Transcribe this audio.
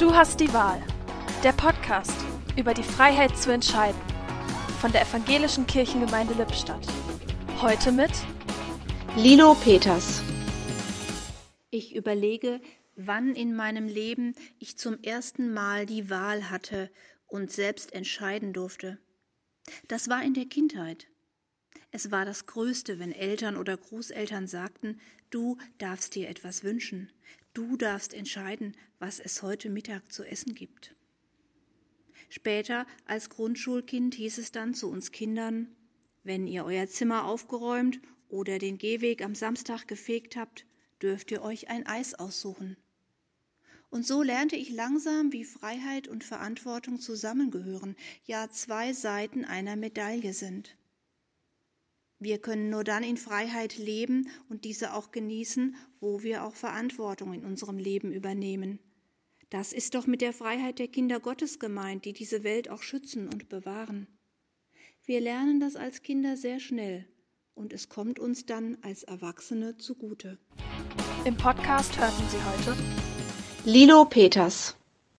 Du hast die Wahl. Der Podcast über die Freiheit zu entscheiden. Von der Evangelischen Kirchengemeinde Lippstadt. Heute mit Lilo Peters. Ich überlege, wann in meinem Leben ich zum ersten Mal die Wahl hatte und selbst entscheiden durfte. Das war in der Kindheit. Es war das Größte, wenn Eltern oder Großeltern sagten, du darfst dir etwas wünschen, du darfst entscheiden, was es heute Mittag zu essen gibt. Später als Grundschulkind hieß es dann zu uns Kindern, wenn ihr euer Zimmer aufgeräumt oder den Gehweg am Samstag gefegt habt, dürft ihr euch ein Eis aussuchen. Und so lernte ich langsam, wie Freiheit und Verantwortung zusammengehören, ja zwei Seiten einer Medaille sind. Wir können nur dann in Freiheit leben und diese auch genießen, wo wir auch Verantwortung in unserem Leben übernehmen. Das ist doch mit der Freiheit der Kinder Gottes gemeint, die diese Welt auch schützen und bewahren. Wir lernen das als Kinder sehr schnell und es kommt uns dann als Erwachsene zugute. Im Podcast hörten Sie heute Lilo Peters.